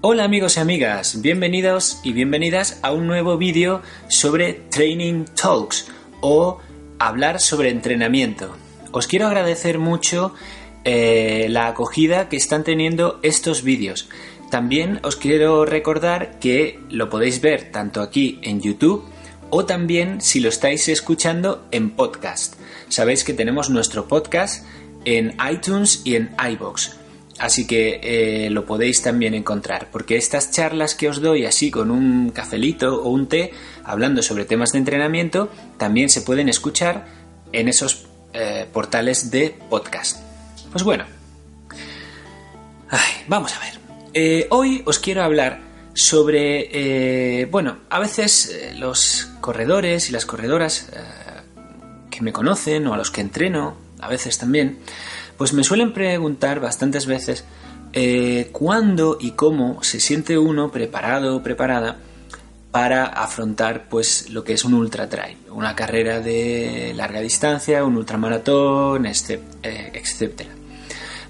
Hola amigos y amigas, bienvenidos y bienvenidas a un nuevo vídeo sobre Training Talks o hablar sobre entrenamiento. Os quiero agradecer mucho eh, la acogida que están teniendo estos vídeos. También os quiero recordar que lo podéis ver tanto aquí en YouTube o también si lo estáis escuchando en podcast. Sabéis que tenemos nuestro podcast en iTunes y en iBox. Así que eh, lo podéis también encontrar, porque estas charlas que os doy así con un cafelito o un té, hablando sobre temas de entrenamiento, también se pueden escuchar en esos eh, portales de podcast. Pues bueno, vamos a ver. Eh, hoy os quiero hablar sobre, bueno, a veces los corredores y las corredoras que me conocen o a los que entreno, a veces también, pues me suelen preguntar bastantes veces eh, cuándo y cómo se siente uno preparado o preparada para afrontar pues lo que es un ultra trail, una carrera de larga distancia, un ultramaratón, este, eh, etc.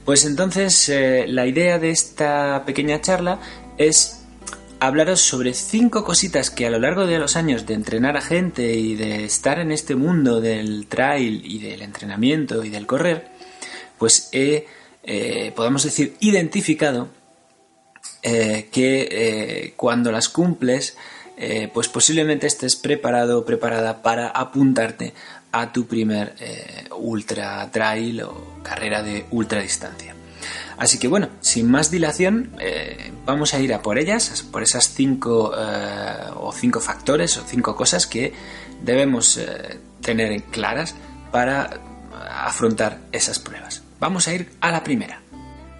Pues entonces eh, la idea de esta pequeña charla es hablaros sobre cinco cositas que a lo largo de los años de entrenar a gente y de estar en este mundo del trail y del entrenamiento y del correr, pues he, eh, podemos decir, identificado eh, que eh, cuando las cumples, pues posiblemente estés preparado o preparada para apuntarte a tu primer ultra trail o carrera de ultra distancia. Así que bueno, sin más dilación, vamos a ir a por ellas, por esas cinco o cinco factores o cinco cosas que debemos tener claras para afrontar esas pruebas. Vamos a ir a la primera.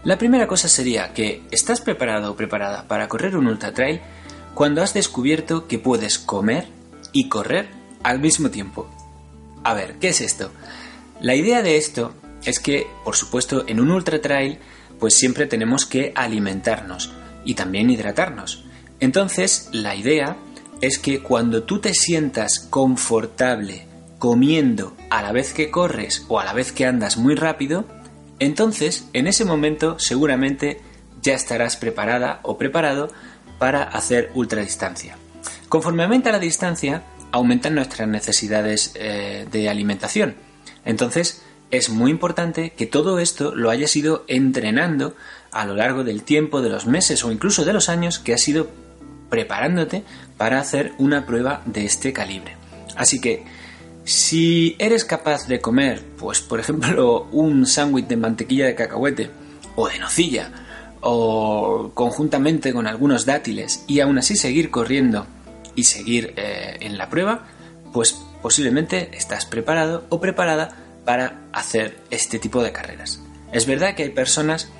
La primera cosa sería que estás preparado o preparada para correr un ultra trail cuando has descubierto que puedes comer y correr al mismo tiempo. A ver, ¿qué es esto? La idea de esto es que, por supuesto, en un ultra trail, pues siempre tenemos que alimentarnos y también hidratarnos. Entonces, la idea es que cuando tú te sientas confortable comiendo a la vez que corres o a la vez que andas muy rápido, entonces, en ese momento seguramente ya estarás preparada o preparado para hacer ultradistancia. Conforme aumenta la distancia, aumentan nuestras necesidades eh, de alimentación. Entonces, es muy importante que todo esto lo hayas ido entrenando a lo largo del tiempo, de los meses o incluso de los años que has ido preparándote para hacer una prueba de este calibre. Así que si eres capaz de comer, pues por ejemplo, un sándwich de mantequilla de cacahuete o de nocilla, o conjuntamente con algunos dátiles, y aún así seguir corriendo y seguir eh, en la prueba, pues posiblemente estás preparado o preparada para hacer este tipo de carreras. Es verdad que hay personas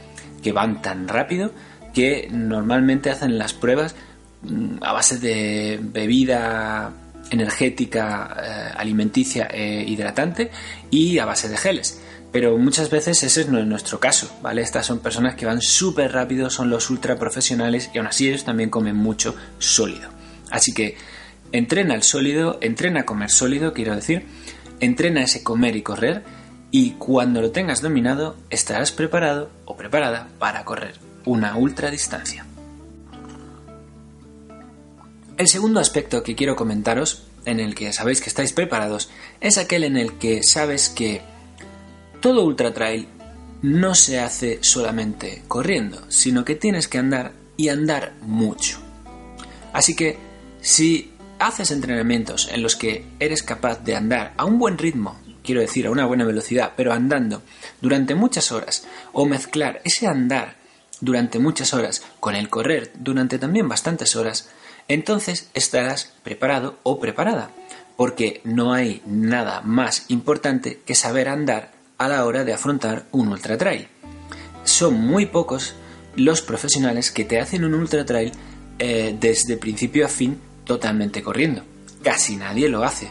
que van tan rápido que normalmente hacen las pruebas mm, a base de bebida energética, eh, alimenticia e hidratante y a base de geles. Pero muchas veces ese no es nuestro caso, ¿vale? Estas son personas que van súper rápido, son los ultra profesionales y aún así ellos también comen mucho sólido. Así que entrena el sólido, entrena a comer sólido, quiero decir, entrena ese comer y correr y cuando lo tengas dominado estarás preparado o preparada para correr una ultra distancia. El segundo aspecto que quiero comentaros, en el que sabéis que estáis preparados, es aquel en el que sabes que todo ultra trail no se hace solamente corriendo, sino que tienes que andar y andar mucho. Así que si haces entrenamientos en los que eres capaz de andar a un buen ritmo, quiero decir a una buena velocidad, pero andando durante muchas horas, o mezclar ese andar durante muchas horas con el correr durante también bastantes horas, entonces estarás preparado o preparada, porque no hay nada más importante que saber andar a la hora de afrontar un ultra trail. son muy pocos los profesionales que te hacen un ultra trail eh, desde principio a fin totalmente corriendo. Casi nadie lo hace.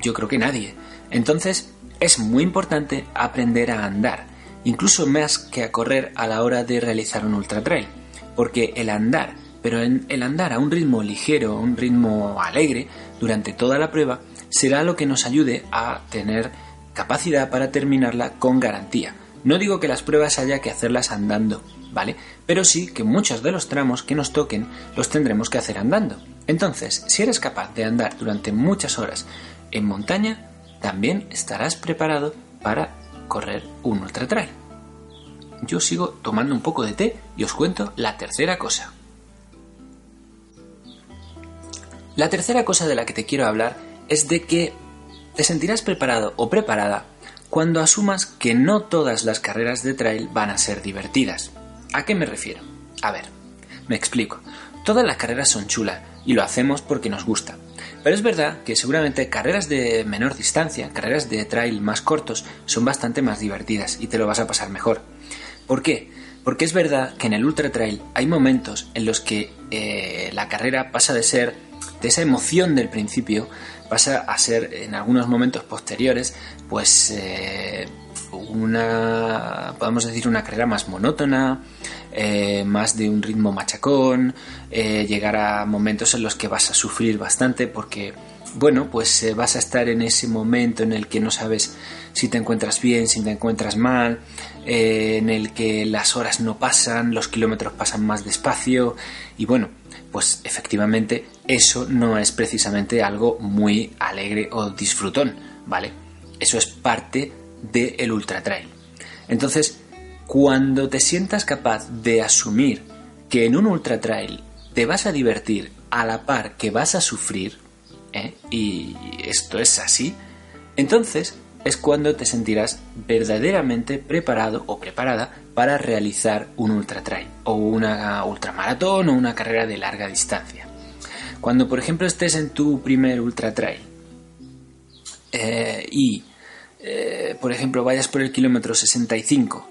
Yo creo que nadie. Entonces es muy importante aprender a andar, incluso más que a correr a la hora de realizar un ultra trail, porque el andar, pero el andar a un ritmo ligero, un ritmo alegre durante toda la prueba, será lo que nos ayude a tener capacidad para terminarla con garantía. No digo que las pruebas haya que hacerlas andando, ¿vale? Pero sí que muchos de los tramos que nos toquen los tendremos que hacer andando. Entonces, si eres capaz de andar durante muchas horas en montaña, también estarás preparado para correr un ultra trail. Yo sigo tomando un poco de té y os cuento la tercera cosa. La tercera cosa de la que te quiero hablar es de que te sentirás preparado o preparada cuando asumas que no todas las carreras de trail van a ser divertidas. ¿A qué me refiero? A ver, me explico. Todas las carreras son chulas y lo hacemos porque nos gusta. Pero es verdad que seguramente carreras de menor distancia, carreras de trail más cortos, son bastante más divertidas y te lo vas a pasar mejor. ¿Por qué? Porque es verdad que en el ultra trail hay momentos en los que eh, la carrera pasa de ser de esa emoción del principio, pasa a ser en algunos momentos posteriores, pues eh, una, podemos decir, una carrera más monótona, eh, más de un ritmo machacón, eh, llegar a momentos en los que vas a sufrir bastante porque, bueno, pues vas a estar en ese momento en el que no sabes si te encuentras bien, si te encuentras mal, en el que las horas no pasan, los kilómetros pasan más despacio y bueno, pues efectivamente eso no es precisamente algo muy alegre o disfrutón, ¿vale? Eso es parte del ultra trail. Entonces, cuando te sientas capaz de asumir que en un ultra trail te vas a divertir a la par que vas a sufrir, ¿eh? y esto es así, entonces es cuando te sentirás verdaderamente preparado o preparada para realizar un ultra trail o una ultramaratón o una carrera de larga distancia. Cuando por ejemplo estés en tu primer ultra trail eh, y eh, por ejemplo vayas por el kilómetro 65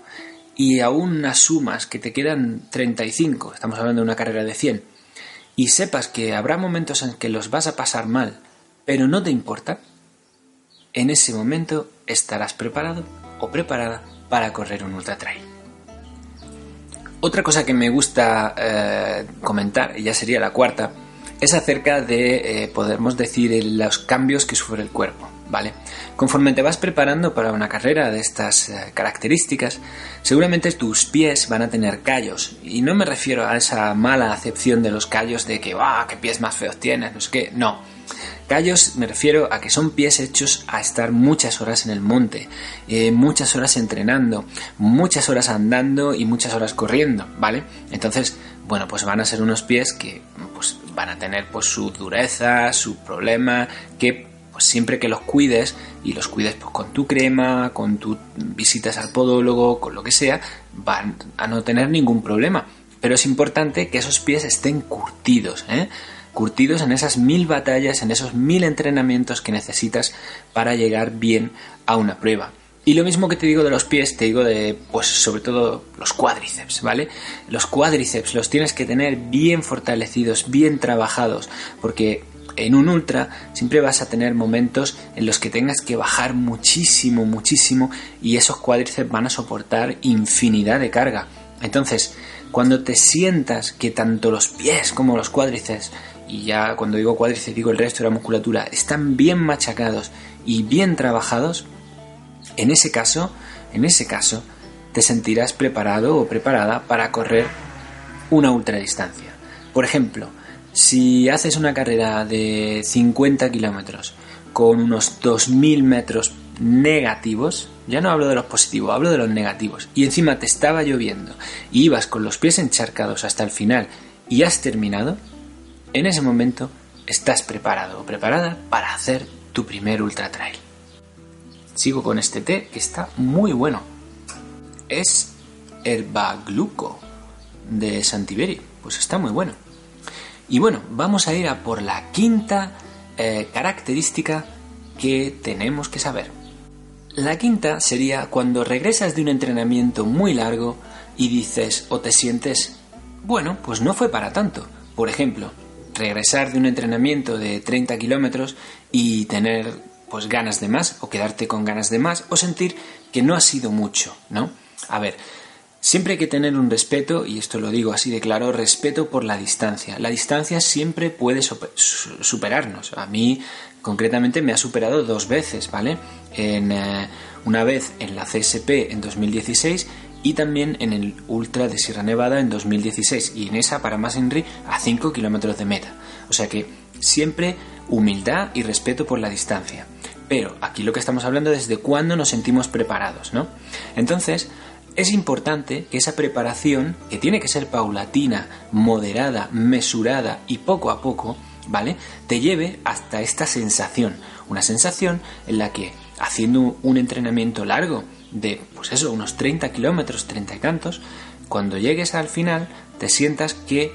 y aún asumas que te quedan 35, estamos hablando de una carrera de 100, y sepas que habrá momentos en que los vas a pasar mal, pero no te importa, en ese momento estarás preparado o preparada para correr un ultra trail. Otra cosa que me gusta eh, comentar, y ya sería la cuarta, es acerca de, eh, podemos decir, los cambios que sufre el cuerpo. ¿vale? Conforme te vas preparando para una carrera de estas eh, características, seguramente tus pies van a tener callos. Y no me refiero a esa mala acepción de los callos de que, ¡ah, qué pies más feos tienes! No sé qué, no. Callos me refiero a que son pies hechos a estar muchas horas en el monte, eh, muchas horas entrenando, muchas horas andando y muchas horas corriendo, ¿vale? Entonces, bueno, pues van a ser unos pies que pues, van a tener pues su dureza, su problema, que pues siempre que los cuides y los cuides pues, con tu crema, con tus visitas al podólogo, con lo que sea, van a no tener ningún problema. Pero es importante que esos pies estén curtidos, ¿eh? Curtidos en esas mil batallas, en esos mil entrenamientos que necesitas para llegar bien a una prueba. Y lo mismo que te digo de los pies, te digo de, pues sobre todo los cuádriceps, ¿vale? Los cuádriceps los tienes que tener bien fortalecidos, bien trabajados, porque en un ultra siempre vas a tener momentos en los que tengas que bajar muchísimo, muchísimo y esos cuádriceps van a soportar infinidad de carga. Entonces, cuando te sientas que tanto los pies como los cuádriceps, y ya cuando digo cuádriceps digo el resto de la musculatura, están bien machacados y bien trabajados, en ese caso, en ese caso, te sentirás preparado o preparada para correr una ultradistancia. Por ejemplo, si haces una carrera de 50 kilómetros con unos 2.000 metros negativos, ya no hablo de los positivos, hablo de los negativos, y encima te estaba lloviendo y ibas con los pies encharcados hasta el final y has terminado, en ese momento estás preparado o preparada para hacer tu primer ultra trail. Sigo con este té que está muy bueno. Es herbagluco de Santiberi, pues está muy bueno. Y bueno, vamos a ir a por la quinta eh, característica que tenemos que saber. La quinta sería cuando regresas de un entrenamiento muy largo y dices o te sientes, bueno, pues no fue para tanto. Por ejemplo, regresar de un entrenamiento de 30 kilómetros y tener pues ganas de más o quedarte con ganas de más o sentir que no ha sido mucho, ¿no? A ver, siempre hay que tener un respeto, y esto lo digo así de claro, respeto por la distancia. La distancia siempre puede superarnos. A mí concretamente me ha superado dos veces, ¿vale? En, eh, una vez en la CSP en 2016 y también en el Ultra de Sierra Nevada en 2016 y en esa para más a 5 kilómetros de meta. O sea que siempre humildad y respeto por la distancia. Pero aquí lo que estamos hablando es de cuándo nos sentimos preparados, ¿no? Entonces, es importante que esa preparación, que tiene que ser paulatina, moderada, mesurada y poco a poco, ¿vale? Te lleve hasta esta sensación, una sensación en la que haciendo un entrenamiento largo de, pues eso, unos 30 kilómetros, 30 y tantos, cuando llegues al final te sientas que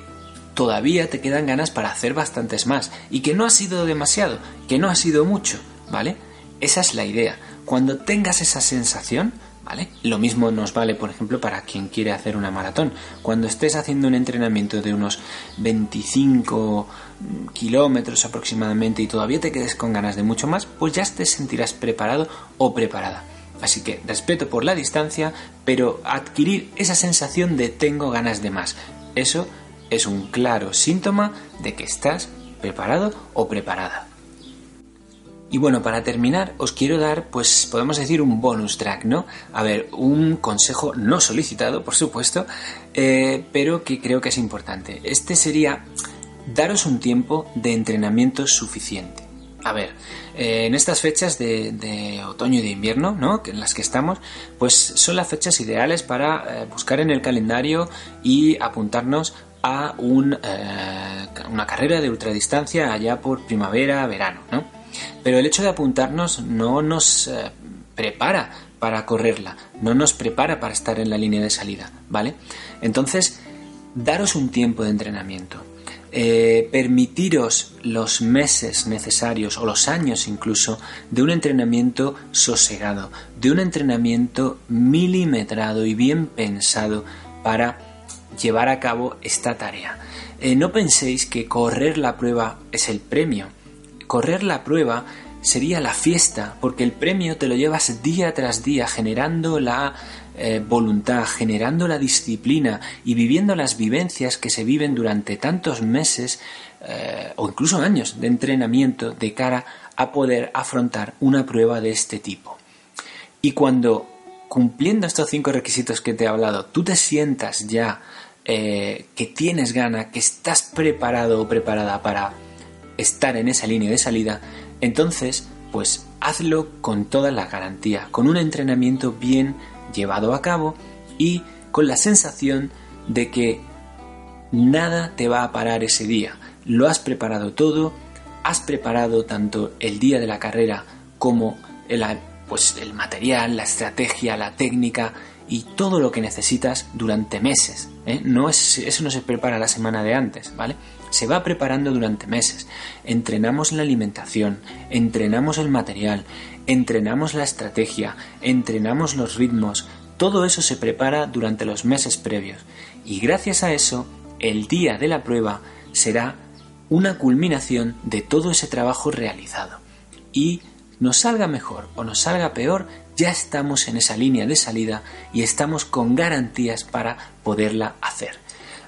todavía te quedan ganas para hacer bastantes más y que no ha sido demasiado, que no ha sido mucho, ¿vale? Esa es la idea. Cuando tengas esa sensación, ¿vale? Lo mismo nos vale, por ejemplo, para quien quiere hacer una maratón. Cuando estés haciendo un entrenamiento de unos 25 kilómetros aproximadamente y todavía te quedes con ganas de mucho más, pues ya te sentirás preparado o preparada. Así que respeto por la distancia, pero adquirir esa sensación de tengo ganas de más. Eso es un claro síntoma de que estás preparado o preparada. Y bueno, para terminar, os quiero dar, pues podemos decir un bonus track, ¿no? A ver, un consejo no solicitado, por supuesto, eh, pero que creo que es importante. Este sería daros un tiempo de entrenamiento suficiente. A ver, eh, en estas fechas de, otoño y de invierno, ¿no? En las que estamos, pues son las fechas ideales para eh, buscar en el calendario y apuntarnos a un, una carrera de ultradistancia allá por primavera, verano, ¿no? Pero el hecho de apuntarnos no nos eh, prepara para correrla, no nos prepara para estar en la línea de salida, ¿vale? Entonces, daros un tiempo de entrenamiento. Eh, permitiros los meses necesarios o los años incluso de un entrenamiento sosegado, de un entrenamiento milimetrado y bien pensado para llevar a cabo esta tarea. Eh, no penséis que correr la prueba es el premio correr la prueba sería la fiesta, porque el premio te lo llevas día tras día generando la eh, voluntad, generando la disciplina y viviendo las vivencias que se viven durante tantos meses eh, o incluso años de entrenamiento de cara a poder afrontar una prueba de este tipo. Y cuando cumpliendo estos cinco requisitos que te he hablado, tú te sientas ya eh, que tienes gana, que estás preparado o preparada para estar en esa línea de salida, entonces, pues hazlo con toda la garantía, con un entrenamiento bien llevado a cabo y con la sensación de que nada te va a parar ese día. Lo has preparado todo, has preparado tanto el día de la carrera como el, pues, el material, la estrategia, la técnica y todo lo que necesitas durante meses. ¿eh? No es, eso no se prepara la semana de antes, ¿vale? se va preparando durante meses. Entrenamos la alimentación, entrenamos el material, entrenamos la estrategia, entrenamos los ritmos, todo eso se prepara durante los meses previos y gracias a eso el día de la prueba será una culminación de todo ese trabajo realizado. Y nos salga mejor o nos salga peor, ya estamos en esa línea de salida y estamos con garantías para poderla hacer.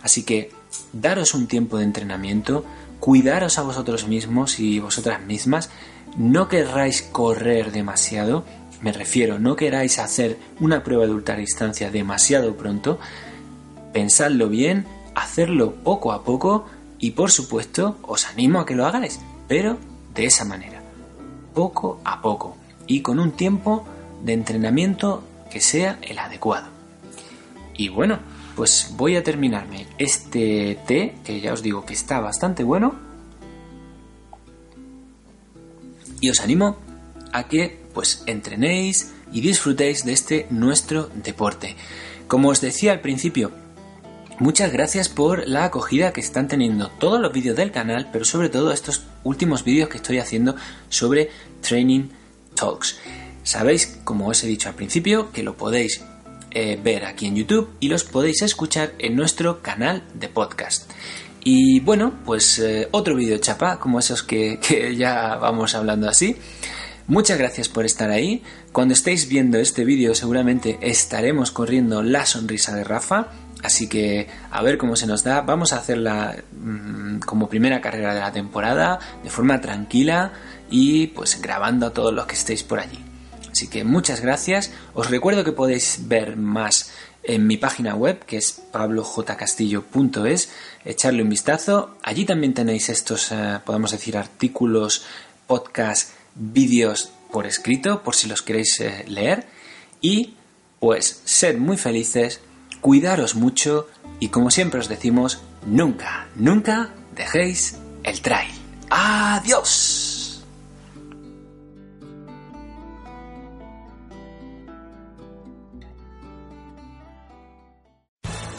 Así que daros un tiempo de entrenamiento, cuidaros a vosotros mismos y vosotras mismas, no querráis correr demasiado, me refiero, no queráis hacer una prueba de ultradistancia demasiado pronto, pensadlo bien, hacerlo poco a poco y por supuesto os animo a que lo hagáis, pero de esa manera, poco a poco y con un tiempo de entrenamiento que sea el adecuado. Y bueno, pues voy a terminarme este té, que ya os digo que está bastante bueno. Y os animo a que pues entrenéis y disfrutéis de este nuestro deporte. Como os decía al principio, muchas gracias por la acogida que están teniendo todos los vídeos del canal, pero sobre todo estos últimos vídeos que estoy haciendo sobre Training Talks. Sabéis, como os he dicho al principio, que lo podéis eh, ver aquí en YouTube y los podéis escuchar en nuestro canal de podcast. Y bueno, pues eh, otro vídeo chapa, como esos que, que ya vamos hablando así. Muchas gracias por estar ahí. Cuando estéis viendo este vídeo seguramente estaremos corriendo la sonrisa de Rafa. Así que a ver cómo se nos da. Vamos a hacerla mmm, como primera carrera de la temporada, de forma tranquila y pues grabando a todos los que estéis por allí. Así que muchas gracias. Os recuerdo que podéis ver más en mi página web que es pablojcastillo.es. Echarle un vistazo. Allí también tenéis estos, eh, podemos decir, artículos, podcasts, vídeos por escrito, por si los queréis eh, leer. Y pues sed muy felices, cuidaros mucho y como siempre os decimos, nunca, nunca dejéis el trail. Adiós.